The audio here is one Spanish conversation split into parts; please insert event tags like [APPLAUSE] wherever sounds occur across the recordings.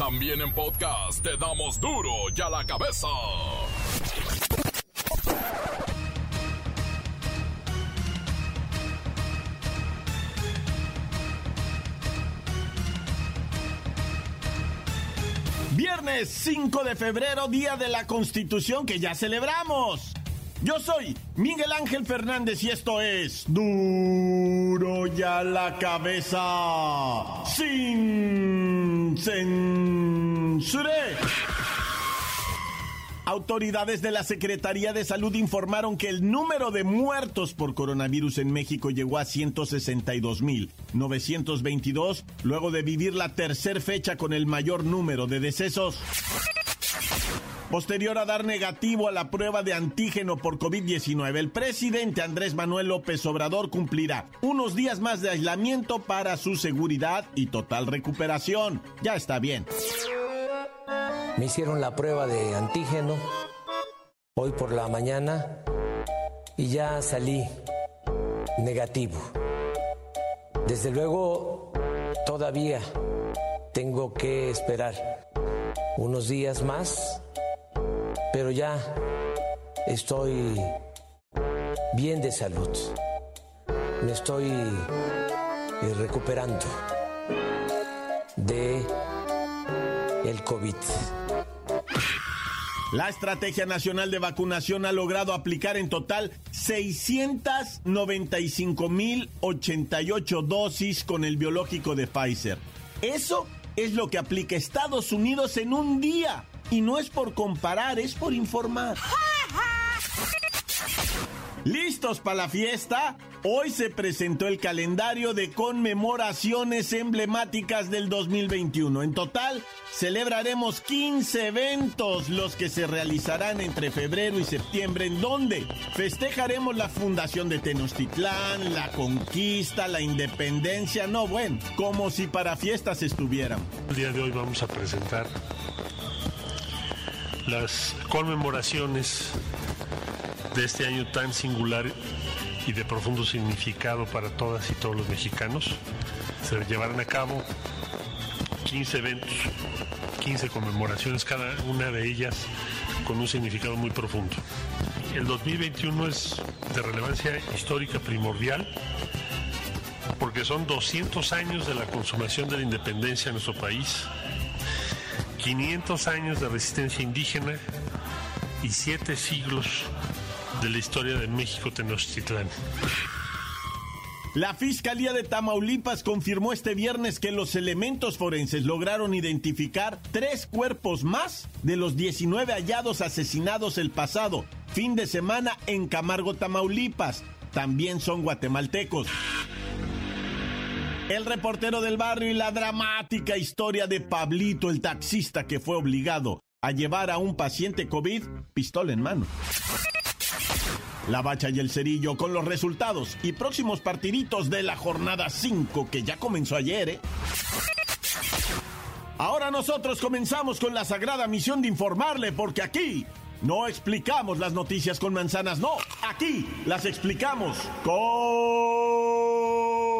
También en podcast te damos duro y a la cabeza. Viernes 5 de febrero, Día de la Constitución que ya celebramos. Yo soy Miguel Ángel Fernández y esto es Duro ya la cabeza sin censura. Autoridades de la Secretaría de Salud informaron que el número de muertos por coronavirus en México llegó a 162.922, luego de vivir la tercera fecha con el mayor número de decesos. Posterior a dar negativo a la prueba de antígeno por COVID-19, el presidente Andrés Manuel López Obrador cumplirá unos días más de aislamiento para su seguridad y total recuperación. Ya está bien. Me hicieron la prueba de antígeno hoy por la mañana y ya salí negativo. Desde luego, todavía tengo que esperar unos días más, pero ya estoy bien de salud. Me estoy eh, recuperando de el COVID. La Estrategia Nacional de Vacunación ha logrado aplicar en total 695.088 dosis con el biológico de Pfizer. Eso es lo que aplica Estados Unidos en un día. Y no es por comparar, es por informar. ¿Listos para la fiesta? Hoy se presentó el calendario de conmemoraciones emblemáticas del 2021. En total, celebraremos 15 eventos, los que se realizarán entre febrero y septiembre, en donde festejaremos la fundación de Tenochtitlán, la conquista, la independencia, no bueno, como si para fiestas estuvieran. El día de hoy vamos a presentar las conmemoraciones de este año tan singular y de profundo significado para todas y todos los mexicanos. Se llevarán a cabo 15 eventos, 15 conmemoraciones, cada una de ellas con un significado muy profundo. El 2021 es de relevancia histórica primordial porque son 200 años de la consumación de la independencia en nuestro país, 500 años de resistencia indígena y 7 siglos de la historia de México Tenochtitlán. La Fiscalía de Tamaulipas confirmó este viernes que los elementos forenses lograron identificar tres cuerpos más de los 19 hallados asesinados el pasado fin de semana en Camargo, Tamaulipas. También son guatemaltecos. El reportero del barrio y la dramática historia de Pablito, el taxista que fue obligado a llevar a un paciente COVID pistola en mano. La Bacha y el Cerillo con los resultados y próximos partiditos de la jornada 5 que ya comenzó ayer. ¿eh? Ahora nosotros comenzamos con la sagrada misión de informarle porque aquí no explicamos las noticias con manzanas, no, aquí las explicamos con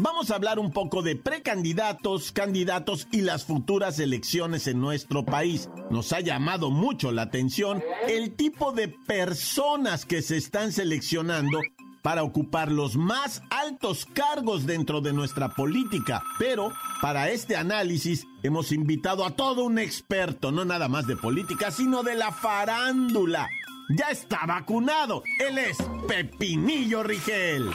Vamos a hablar un poco de precandidatos, candidatos y las futuras elecciones en nuestro país. Nos ha llamado mucho la atención el tipo de personas que se están seleccionando para ocupar los más altos cargos dentro de nuestra política. Pero para este análisis hemos invitado a todo un experto, no nada más de política, sino de la farándula. Ya está vacunado. Él es Pepinillo Rigel.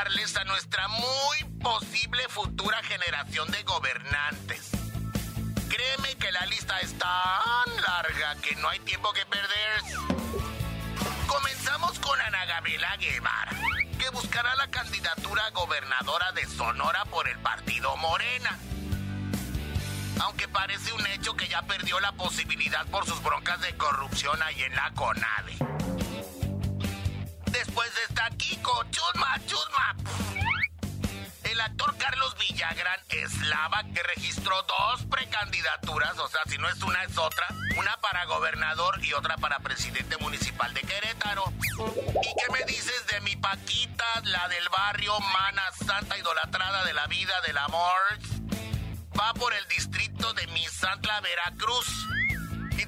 A nuestra muy posible futura generación de gobernantes. Créeme que la lista es tan larga que no hay tiempo que perder. Comenzamos con Ana Gabriela Guevara, que buscará la candidatura gobernadora de Sonora por el partido Morena. Aunque parece un hecho que ya perdió la posibilidad por sus broncas de corrupción ahí en la CONADE. Kiko, chusma, chusma. El actor Carlos Villagrán Eslava, que registró dos precandidaturas, o sea, si no es una es otra, una para gobernador y otra para presidente municipal de Querétaro. ¿Y qué me dices de mi Paquita, la del barrio, mana santa idolatrada de la vida, del amor? Va por el distrito de Misantla, Veracruz.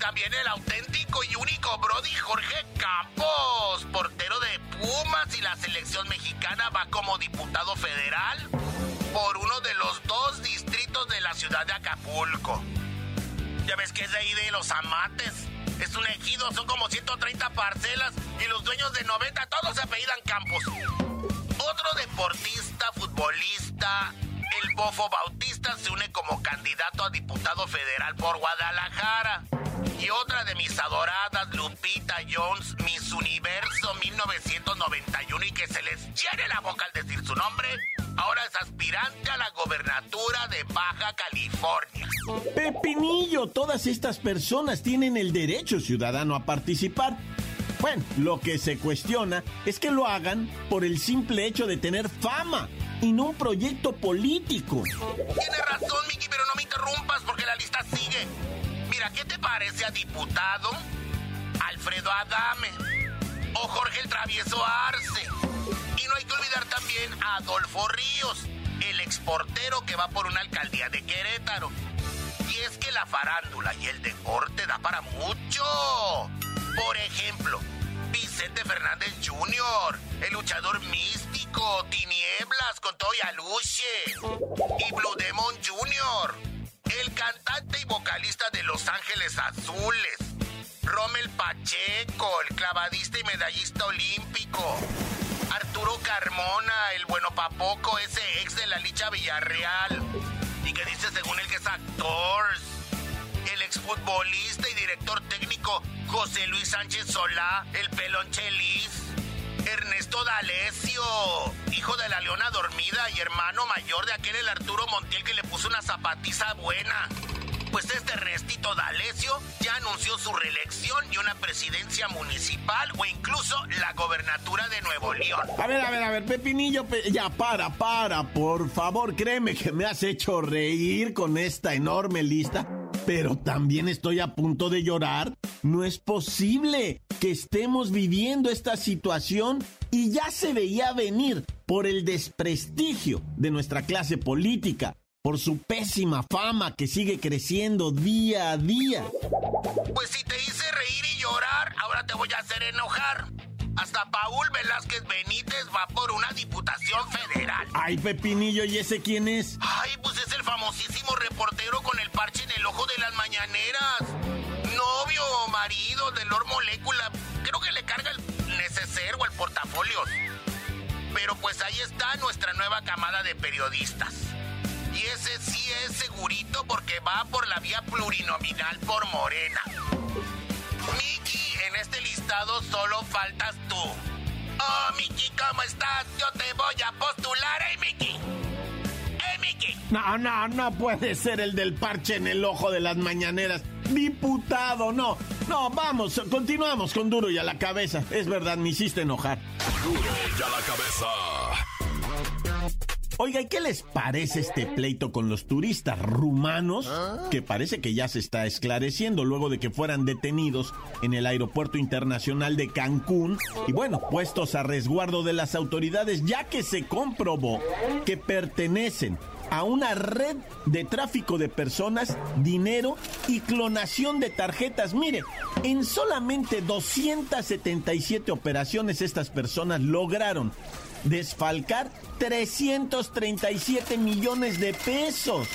También el auténtico y único Brody Jorge Campos, portero de Pumas y la selección mexicana va como diputado federal por uno de los dos distritos de la ciudad de Acapulco. Ya ves que es de ahí de los amates. Es un ejido, son como 130 parcelas y los dueños de 90 todos se apellidan Campos. Otro deportista, futbolista, el Bofo Bautista se une como candidato a diputado federal por Guadalajara. Y otra de mis adoradas, Lupita Jones, Miss Universo 1991, y que se les llene la boca al decir su nombre, ahora es aspirante a la gobernatura de Baja California. Pepinillo, todas estas personas tienen el derecho ciudadano a participar. Bueno, lo que se cuestiona es que lo hagan por el simple hecho de tener fama y no un proyecto político. Tiene razón, Miki, pero no me interrumpas porque la lista sigue. Mira, ¿qué te parece a diputado Alfredo Adame o Jorge el Travieso Arce? Y no hay que olvidar también a Adolfo Ríos, el exportero que va por una alcaldía de Querétaro. Y es que la farándula y el deporte da para mucho. Por ejemplo, Vicente Fernández Jr., el luchador místico, Tinieblas con todo y aluche, y Blue Demon Jr., el cantante y vocalista de Los Ángeles Azules, Rommel Pacheco, el clavadista y medallista olímpico, Arturo Carmona, el bueno papoco, ese ex de la Licha Villarreal, y que dice según él que es actor, el exfutbolista y director técnico José Luis Sánchez Solá, el pelón Chelis, Ernesto D'Alessio, hijo de la leona dormida y hermano mayor de aquel el Arturo Montiel que le puso una zapatiza buena. Pues este restito D'Alessio ya anunció su reelección y una presidencia municipal o incluso la gobernatura de Nuevo León. A ver, a ver, a ver, Pepinillo, pe- ya para, para, por favor, créeme que me has hecho reír con esta enorme lista, pero también estoy a punto de llorar. No es posible que estemos viviendo esta situación y ya se veía venir por el desprestigio de nuestra clase política, por su pésima fama que sigue creciendo día a día. Pues si te hice reír y llorar, ahora te voy a hacer enojar. Hasta Paul Velázquez Benítez va por una diputación federal. Ay, Pepinillo, ¿y ese quién es? Ay, pues es el famosísimo reportero con el parche en el ojo de las mañaneras. Novio o marido de Lord Molécula. Creo que le carga el neceser o el portafolio. Pero pues ahí está nuestra nueva camada de periodistas. Y ese sí es segurito porque va por la vía plurinominal por Morena. Miki, en este listado solo faltas tú. Oh, Miki, ¿cómo estás? Yo te voy a postular, ¿eh, Miki? No, no, no puede ser el del parche en el ojo de las mañaneras. Diputado, no. No, vamos, continuamos con duro y a la cabeza. Es verdad, me hiciste enojar. Duro y a la cabeza. Oiga, ¿y qué les parece este pleito con los turistas rumanos? Que parece que ya se está esclareciendo luego de que fueran detenidos en el aeropuerto internacional de Cancún y bueno, puestos a resguardo de las autoridades ya que se comprobó que pertenecen a una red de tráfico de personas, dinero y clonación de tarjetas. Mire, en solamente 277 operaciones estas personas lograron desfalcar 337 millones de pesos.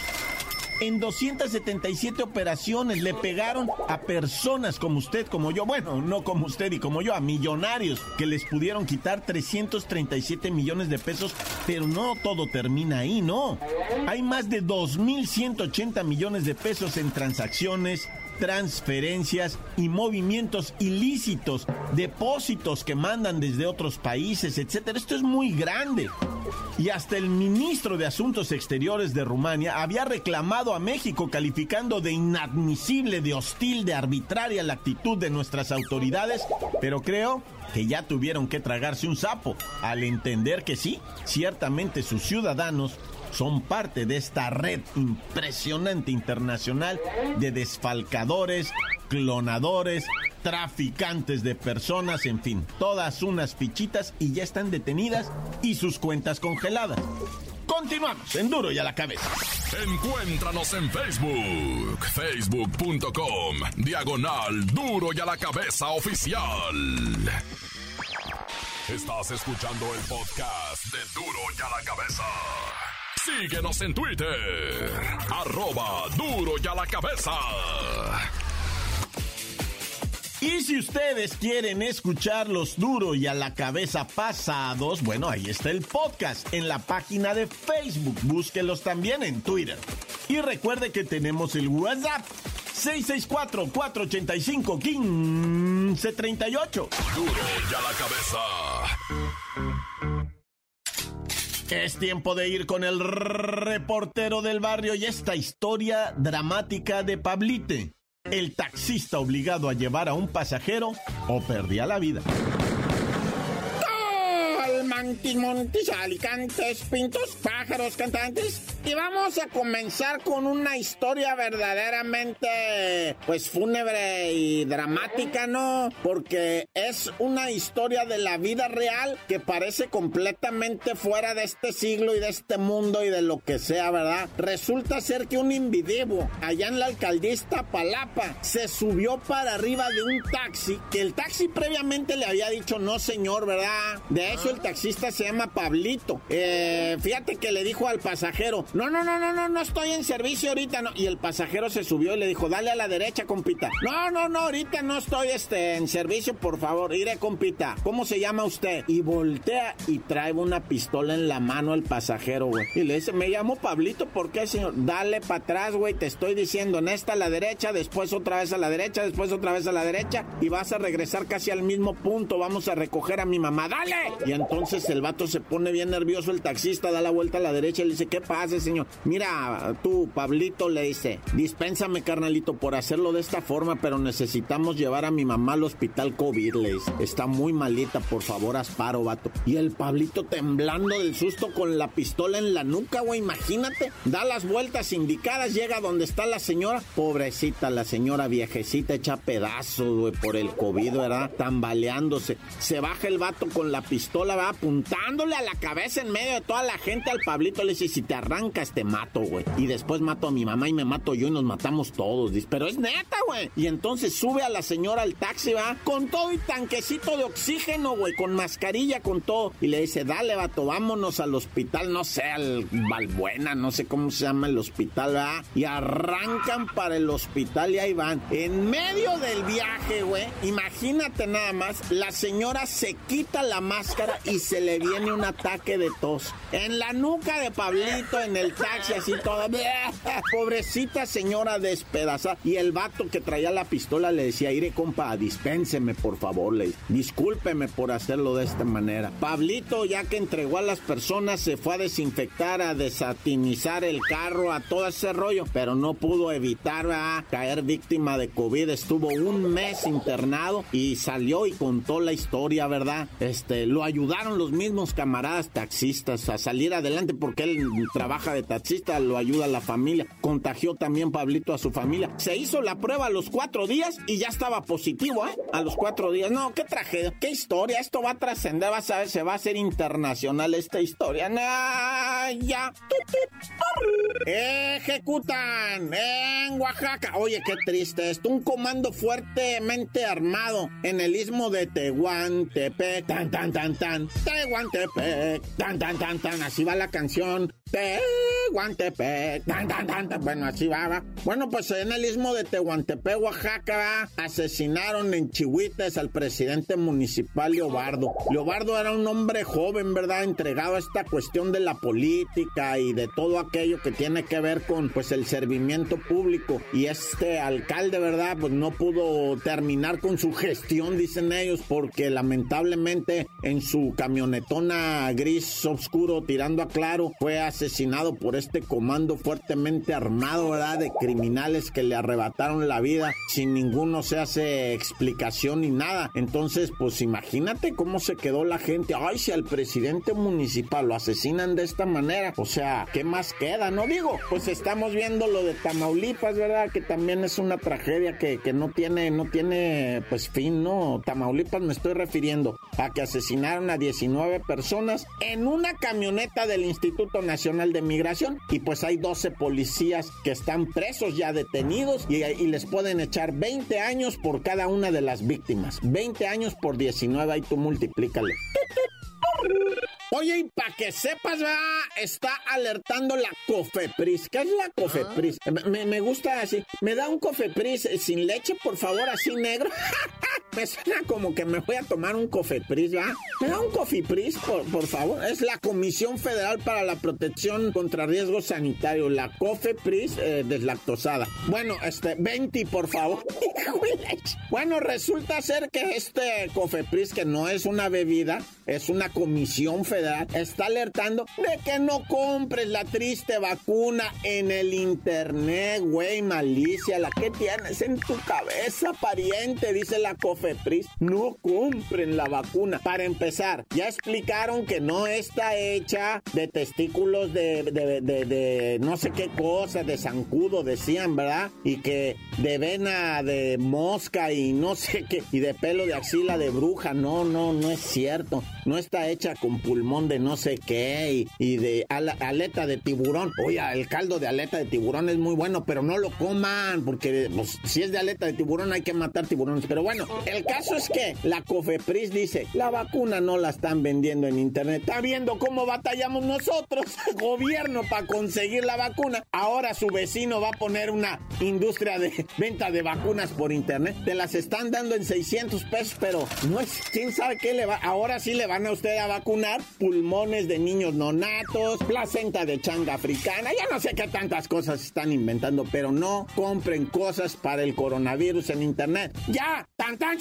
En 277 operaciones. Le pegaron a personas como usted, como yo. Bueno, no como usted y como yo, a millonarios que les pudieron quitar 337 millones de pesos. Pero no todo termina ahí, no. Hay más de 2.180 millones de pesos en transacciones transferencias y movimientos ilícitos, depósitos que mandan desde otros países, etcétera. Esto es muy grande. Y hasta el ministro de Asuntos Exteriores de Rumania había reclamado a México calificando de inadmisible, de hostil, de arbitraria la actitud de nuestras autoridades, pero creo que ya tuvieron que tragarse un sapo al entender que sí, ciertamente sus ciudadanos son parte de esta red impresionante internacional de desfalcadores, clonadores, traficantes de personas, en fin, todas unas fichitas y ya están detenidas y sus cuentas congeladas. Continuamos en Duro y a la cabeza. Encuéntranos en Facebook, facebook.com, diagonal Duro y a la cabeza oficial. Estás escuchando el podcast de Duro y a la cabeza. Síguenos en Twitter. Arroba duro y a la cabeza. Y si ustedes quieren escuchar los duro y a la cabeza pasados, bueno, ahí está el podcast en la página de Facebook. Búsquelos también en Twitter. Y recuerde que tenemos el WhatsApp 664-485-1538. Duro y a la cabeza. Es tiempo de ir con el reportero del barrio y esta historia dramática de Pablite. El taxista obligado a llevar a un pasajero o perdía la vida. Montis, alicantes, pintos, pájaros, cantantes. Y vamos a comenzar con una historia verdaderamente, pues, fúnebre y dramática, ¿no? Porque es una historia de la vida real que parece completamente fuera de este siglo y de este mundo y de lo que sea, ¿verdad? Resulta ser que un individuo allá en la alcaldista Palapa se subió para arriba de un taxi que el taxi previamente le había dicho no, señor, ¿verdad? De hecho, el taxi se llama Pablito. Eh, fíjate que le dijo al pasajero, no, no, no, no, no, no estoy en servicio ahorita. Y el pasajero se subió y le dijo, dale a la derecha, compita. No, no, no, ahorita no estoy este, en servicio, por favor. Iré, compita. ¿Cómo se llama usted? Y voltea y trae una pistola en la mano al pasajero, güey. Y le dice, me llamo Pablito, ¿por qué, señor? Dale para atrás, güey, te estoy diciendo, en esta a la derecha, después otra vez a la derecha, después otra vez a la derecha, y vas a regresar casi al mismo punto, vamos a recoger a mi mamá, dale. Y entonces el vato se pone bien nervioso, el taxista da la vuelta a la derecha y le dice, ¿qué pasa, señor? Mira, tú, Pablito, le dice, dispénsame, carnalito, por hacerlo de esta forma, pero necesitamos llevar a mi mamá al hospital COVID, le dice. Está muy malita, por favor, asparo, vato. Y el Pablito temblando del susto con la pistola en la nuca, güey, imagínate. Da las vueltas indicadas, llega donde está la señora. Pobrecita, la señora viejecita hecha pedazos, güey, por el COVID, ¿verdad? Tambaleándose. Se baja el vato con la pistola, va apuntándole a la cabeza en medio de toda la gente al Pablito. Le dice, si te arrancas, te mato, güey. Y después mato a mi mamá y me mato yo y nos matamos todos. Dice, pero es neta, güey. Y entonces sube a la señora al taxi, va, con todo y tanquecito de oxígeno, güey, con mascarilla, con todo. Y le dice, dale, vato, vámonos al hospital, no sé, al Valbuena, no sé cómo se llama el hospital, va. Y arrancan para el hospital y ahí van. En medio del viaje, güey, imagínate nada más, la señora se quita la máscara y se le viene un ataque de tos. En la nuca de Pablito, en el taxi, así todo. Pobrecita señora despedazada. Y el vato que traía la pistola le decía, iré compa, dispénseme por favor, le discúlpeme por hacerlo de esta manera. Pablito, ya que entregó a las personas, se fue a desinfectar, a desatinizar el carro, a todo ese rollo, pero no pudo evitar a caer víctima de COVID. Estuvo un mes internado y salió y contó la historia, ¿verdad? Este, lo ayudaron los mismos camaradas taxistas a salir adelante porque él trabaja de taxista, lo ayuda a la familia. Contagió también Pablito a su familia. Se hizo la prueba a los cuatro días y ya estaba positivo, ¿eh? A los cuatro días. No, qué tragedia, qué historia. Esto va a trascender, vas a ver, se va a hacer internacional esta historia. Nah, ya. Ejecutan en Oaxaca. Oye, qué triste esto. Un comando fuertemente armado en el istmo de Tehuantepec. Tan, tan, tan, tan. Tehuantepec. Tan, tan, tan, tan. Así va la canción. Tehuantepec. Bueno, así va, Bueno, pues en el istmo de Tehuantepec, Oaxaca, asesinaron en Chihuites al presidente municipal Leobardo. Leobardo era un hombre joven, ¿verdad? Entregado a esta cuestión de la política y de todo aquello que tiene que ver con, pues, el servimiento público. Y este alcalde, ¿verdad? Pues no pudo terminar con su gestión, dicen ellos, porque lamentablemente en su camionetona gris oscuro tirando a claro fue asesinado por este comando fuertemente armado, ¿verdad? De criminales que le arrebataron la vida sin ninguno se hace explicación ni nada. Entonces, pues imagínate cómo se quedó la gente. Ay, si al presidente municipal lo asesinan de esta manera, o sea, ¿qué más queda? No digo, pues estamos viendo lo de Tamaulipas, ¿verdad? Que también es una tragedia que, que no tiene, no tiene, pues fin, ¿no? Tamaulipas me estoy refiriendo a que asesinaron a 19 personas en una camioneta del Instituto Nacional de Migración y pues hay 12 policías que están presos ya detenidos y, les pueden echar 20 años por cada una de las víctimas. 20 años por 19, ahí tú multiplícale. Oye, y para que sepas, está alertando la Cofepris. ¿Qué es la Cofepris? Ah. Me, gusta así. ¿Me da un Cofepris sin leche, por favor, así negro? [LAUGHS] me suena como que me voy a tomar un Cofepris, ¿va? ¿Me da un Cofipris, por, por favor? Es la Comisión Federal para la Protección contra Riesgos Sanitarios, la Cofepris eh, deslactosada. Bueno, este, 20, por favor. [LAUGHS] bueno, resulta ser que este Cofepris, que no es una bebida, es una comisión federal está alertando de que no compres la triste vacuna en el internet, güey, malicia. La que tienes en tu cabeza, pariente, dice la Cofepris. No compren la vacuna. Para empezar, ya explicaron que no está hecha de testículos de, de, de, no sé qué cosa, de zancudo, decían, ¿verdad? Y que de vena de mosca y no sé qué, y de pelo de axila de bruja. No, no, no es cierto. No está hecha con pulmón de no sé qué y, de aleta de tiburón. Oye, el caldo de aleta de tiburón es muy bueno, pero no lo coman, porque pues, si es de aleta de tiburón hay que matar tiburones. Pero bueno, el caso es que la Cofepris dice, la vacuna no la están vendiendo en internet. Está viendo cómo batallamos nosotros, [LAUGHS] gobierno, para conseguir la vacuna. Ahora su vecino va a poner una industria de [LAUGHS] venta de vacunas por internet. Te las están dando en 600 pesos, pero no es, quién sabe qué le va. Ahora sí le van a usted a vacunar pulmones de niños nonatos, placenta de changa africana, ya no sé qué tantas cosas están inventando, pero no compren cosas para el coronavirus en internet. ¡Ya! ¡Tan tan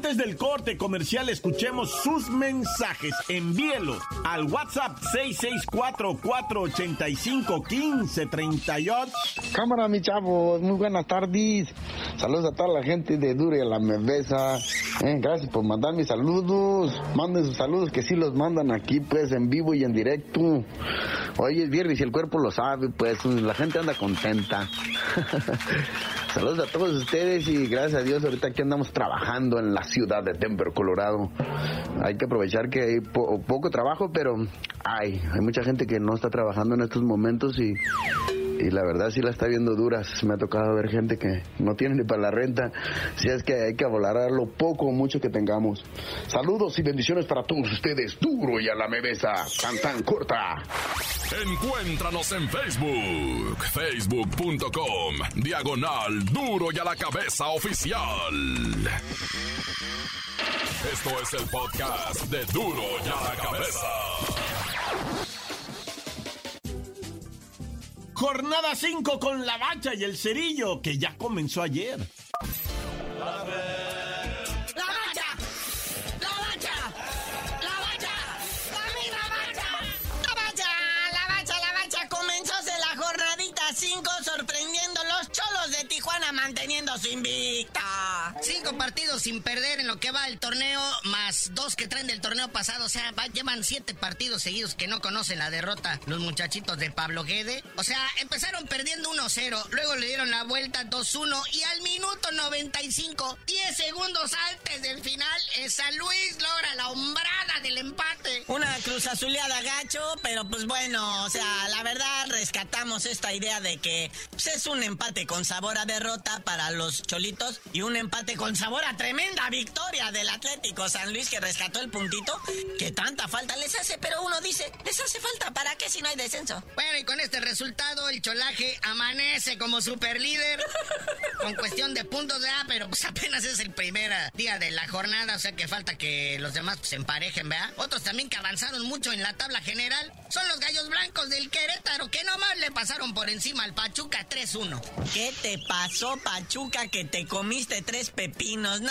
Antes del corte comercial, escuchemos sus mensajes. Envíelos al WhatsApp 664-485-1538. Cámara, mi chavos, muy buenas tardes. Saludos a toda la gente de Dure y a la Mebesa. Eh, gracias por mandar mis saludos. Manden sus saludos que sí los mandan aquí, pues, en vivo y en directo. Hoy es viernes y el cuerpo lo sabe, pues, la gente anda contenta. [LAUGHS] Saludos a todos ustedes y gracias a Dios ahorita aquí andamos trabajando en la ciudad de Denver, Colorado. Hay que aprovechar que hay poco trabajo, pero hay, hay mucha gente que no está trabajando en estos momentos y y la verdad sí la está viendo duras. Me ha tocado ver gente que no tiene ni para la renta. Si es que hay que valorar lo poco o mucho que tengamos. Saludos y bendiciones para todos ustedes. Duro y a la mebesa. Tan tan corta. Encuéntranos en Facebook. Facebook.com. Diagonal Duro y a la cabeza oficial. Esto es el podcast de Duro y a la cabeza. Jornada 5 con la bacha y el cerillo, que ya comenzó ayer. Jornadita 5 sorprendiendo los cholos de Tijuana manteniendo su invicta. Cinco partidos sin perder en lo que va el torneo, más dos que traen del torneo pasado. O sea, llevan siete partidos seguidos que no conocen la derrota los muchachitos de Pablo Guede. O sea, empezaron perdiendo 1-0, luego le dieron la vuelta 2-1 y al minuto 95, 10 segundos antes del final, San Luis logra la hombrada del empate. Una cruz azuleada gacho, pero pues bueno, o sea, la verdad rescatamos esta idea de que pues, es un empate con sabor a derrota para los cholitos y un empate con sabor a tremenda victoria del Atlético San Luis que rescató el puntito que tanta falta les hace, pero uno dice, les hace falta, ¿para qué si no hay descenso? Bueno, y con este resultado el cholaje amanece como super líder [LAUGHS] con cuestión de puntos, ¿verdad? Pero pues apenas es el primer día de la jornada, o sea que falta que los demás pues, se emparejen, ¿verdad? Otros también que avanzaron mucho en la tabla general son los gallos blancos del Querétaro, que nomás le pasaron por encima al Pachuca 3-1. ¿Qué te pasó, Pachuca, que te comiste tres pepinos? No,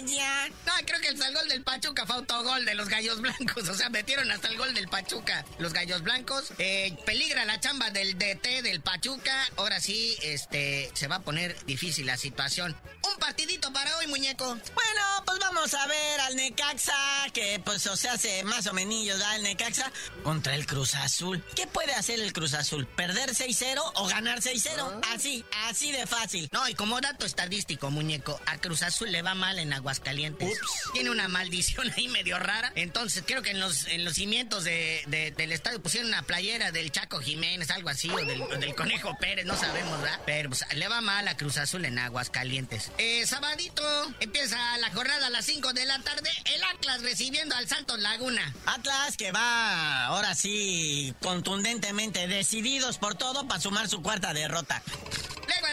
No, creo que el gol del Pachuca fue autogol de los gallos blancos, [LAUGHS] o sea, metieron hasta el gol del Pachuca. Los gallos blancos, eh, peligra la chamba del DT del Pachuca. Ahora sí, este, se va a poner difícil la situación. Un partidito para hoy, muñeco. Bueno, pues vamos a ver al Necaxa, que pues o sea, hace más o menos da el Necaxa contra el Cruz Azul. ¿Qué puede hacer el Cruz Azul? ¿Perder 6-0 o ganar 6-0? Ah. Así, así de fácil. No, y como dato estadístico, muñeco, a Cruz Azul le va mal en Aguascalientes. Ups. Tiene una maldición ahí medio rara. Entonces, creo que en los, en los cimientos del estadio pusieron una playera del Chaco Jiménez, algo así, o del, Conejo Pérez, no sabemos, ¿verdad? Pero pues, le va mal a Cruz Azul en Aguascalientes. Eh, sabadito, empieza la jornada a las 5 de la tarde. El Atlas recibiendo al Santos Laguna. Atlas que va ahora sí contundentemente decididos por todo para sumar su cuarta derrota.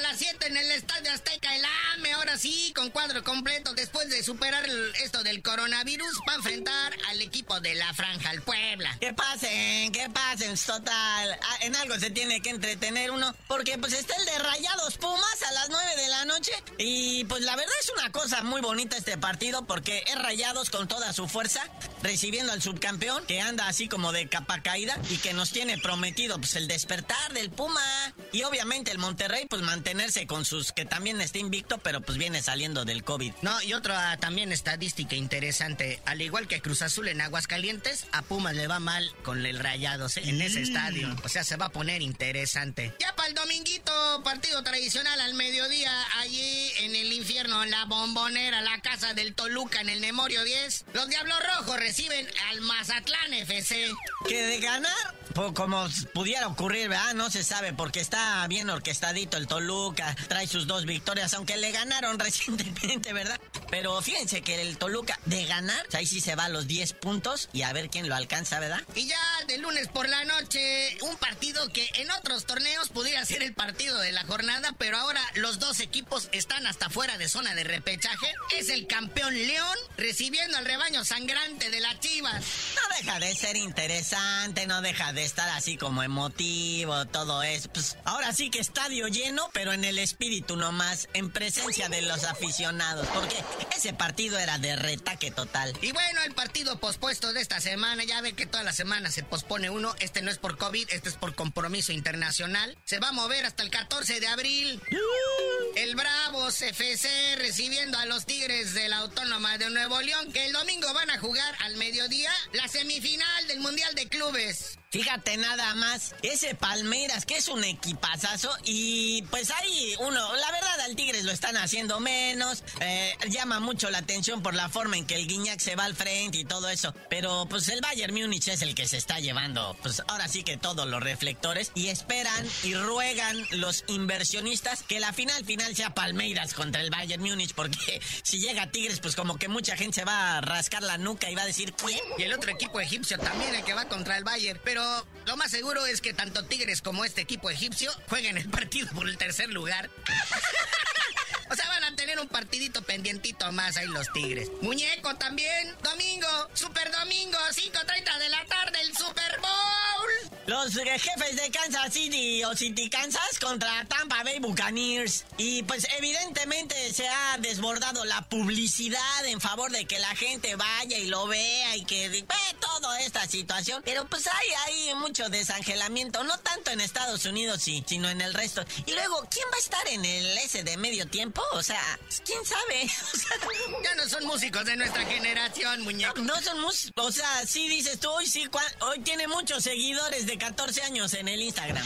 Las 7 en el Estadio Azteca, el AME, ahora sí, con cuadro completo, después de superar esto del coronavirus, va a enfrentar al equipo de la Franja, el Puebla. Que pasen, que pasen, total. Ah, en algo se tiene que entretener uno, porque pues está el de Rayados Pumas a las 9 de la noche. Y pues la verdad es una cosa muy bonita este partido, porque es Rayados con toda su fuerza, recibiendo al subcampeón, que anda así como de capa caída, y que nos tiene prometido pues el despertar del Puma. Y obviamente el Monterrey, pues mantenerse con sus que también está invicto, pero pues viene saliendo del COVID. No, y otra también estadística interesante. Al igual que Cruz Azul en Aguascalientes, a Pumas le va mal con el Rayados ¿eh? en ese mm. estadio. O sea, se va a poner interesante. Ya para el dominguito, partido tradicional al mediodía, allí en el infierno, en la bombonera, la casa del Toluca, en el Memorio 10. Los Diablos Rojos reciben al Mazatlán FC. Que de ganar, pues, como pudiera ocurrir, ¿verdad? No se sabe porque está bien orquestadito el Toluca, trae sus dos victorias, aunque le ganaron [LAUGHS] recientemente, ¿verdad? Pero fíjense que el Toluca, de ganar, ahí sí se va a los 10 puntos y a ver quién lo alcanza, ¿verdad? Y ya de lunes por la noche, un partido que en otros torneos pudiera ser el partido de la jornada, pero ahora los dos equipos están hasta fuera de zona de repechaje. Es el campeón León recibiendo al rebaño sangrante de las Chivas. No deja de ser interesante, no deja de estar así como emotivo, todo eso. Pues ahora sí que estadio lleno, pero en el espíritu nomás, en presencia de los aficionados, porque ese partido era de retaque total. Y bueno, el partido pospuesto de esta semana, ya ve que toda la semana se pospone uno, este no es por COVID, este es por compromiso internacional. Se va a mover hasta el 14 de abril. El Bravos FC recibiendo a los Tigres de la Autónoma de Nuevo León, que el domingo van a jugar al mediodía la semifinal del Mundial de Clubes. Fíjate nada más, ese Palmeiras que es un equipazazo y pues ahí uno, la verdad al Tigres lo están haciendo menos, eh, llama mucho la atención por la forma en que el Guiñac se va al frente y todo eso, pero pues el Bayern Múnich es el que se está llevando, pues ahora sí que todos los reflectores y esperan y ruegan los inversionistas que la final final sea Palmeiras contra el Bayern Múnich porque [LAUGHS] si llega Tigres pues como que mucha gente se va a rascar la nuca y va a decir ¿quién? Y el otro equipo egipcio también el que va contra el Bayern, pero lo más seguro es que tanto Tigres como este equipo egipcio jueguen el partido por el tercer lugar. [LAUGHS] O sea, van a tener un partidito pendientito más ahí los Tigres. Muñeco también. Domingo, Super Domingo, 5.30 de la tarde, el Super Bowl. Los eh, jefes de Kansas City o City Kansas contra Tampa Bay Buccaneers. Y pues evidentemente se ha desbordado la publicidad en favor de que la gente vaya y lo vea y que ve toda esta situación. Pero pues hay, hay mucho desangelamiento, no tanto en Estados Unidos, sino en el resto. Y luego, ¿quién va a estar en el S de medio tiempo? O sea, ¿quién sabe? [LAUGHS] ya no son músicos de nuestra generación, muñeco. No, son músicos, o sea, sí dices tú, hoy sí, hoy tiene muchos seguidores de 14 años en el Instagram.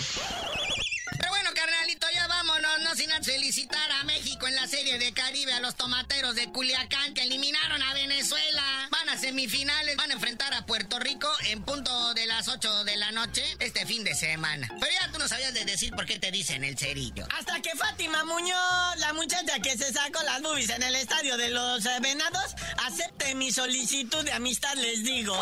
Sin felicitar a México en la serie de Caribe, a los tomateros de Culiacán que eliminaron a Venezuela. Van a semifinales, van a enfrentar a Puerto Rico en punto de las 8 de la noche este fin de semana. Pero ya tú no sabías de decir por qué te dicen el cerillo. Hasta que Fátima Muñoz, la muchacha que se sacó las boobies en el estadio de los eh, Venados, acepte mi solicitud de amistad, les digo.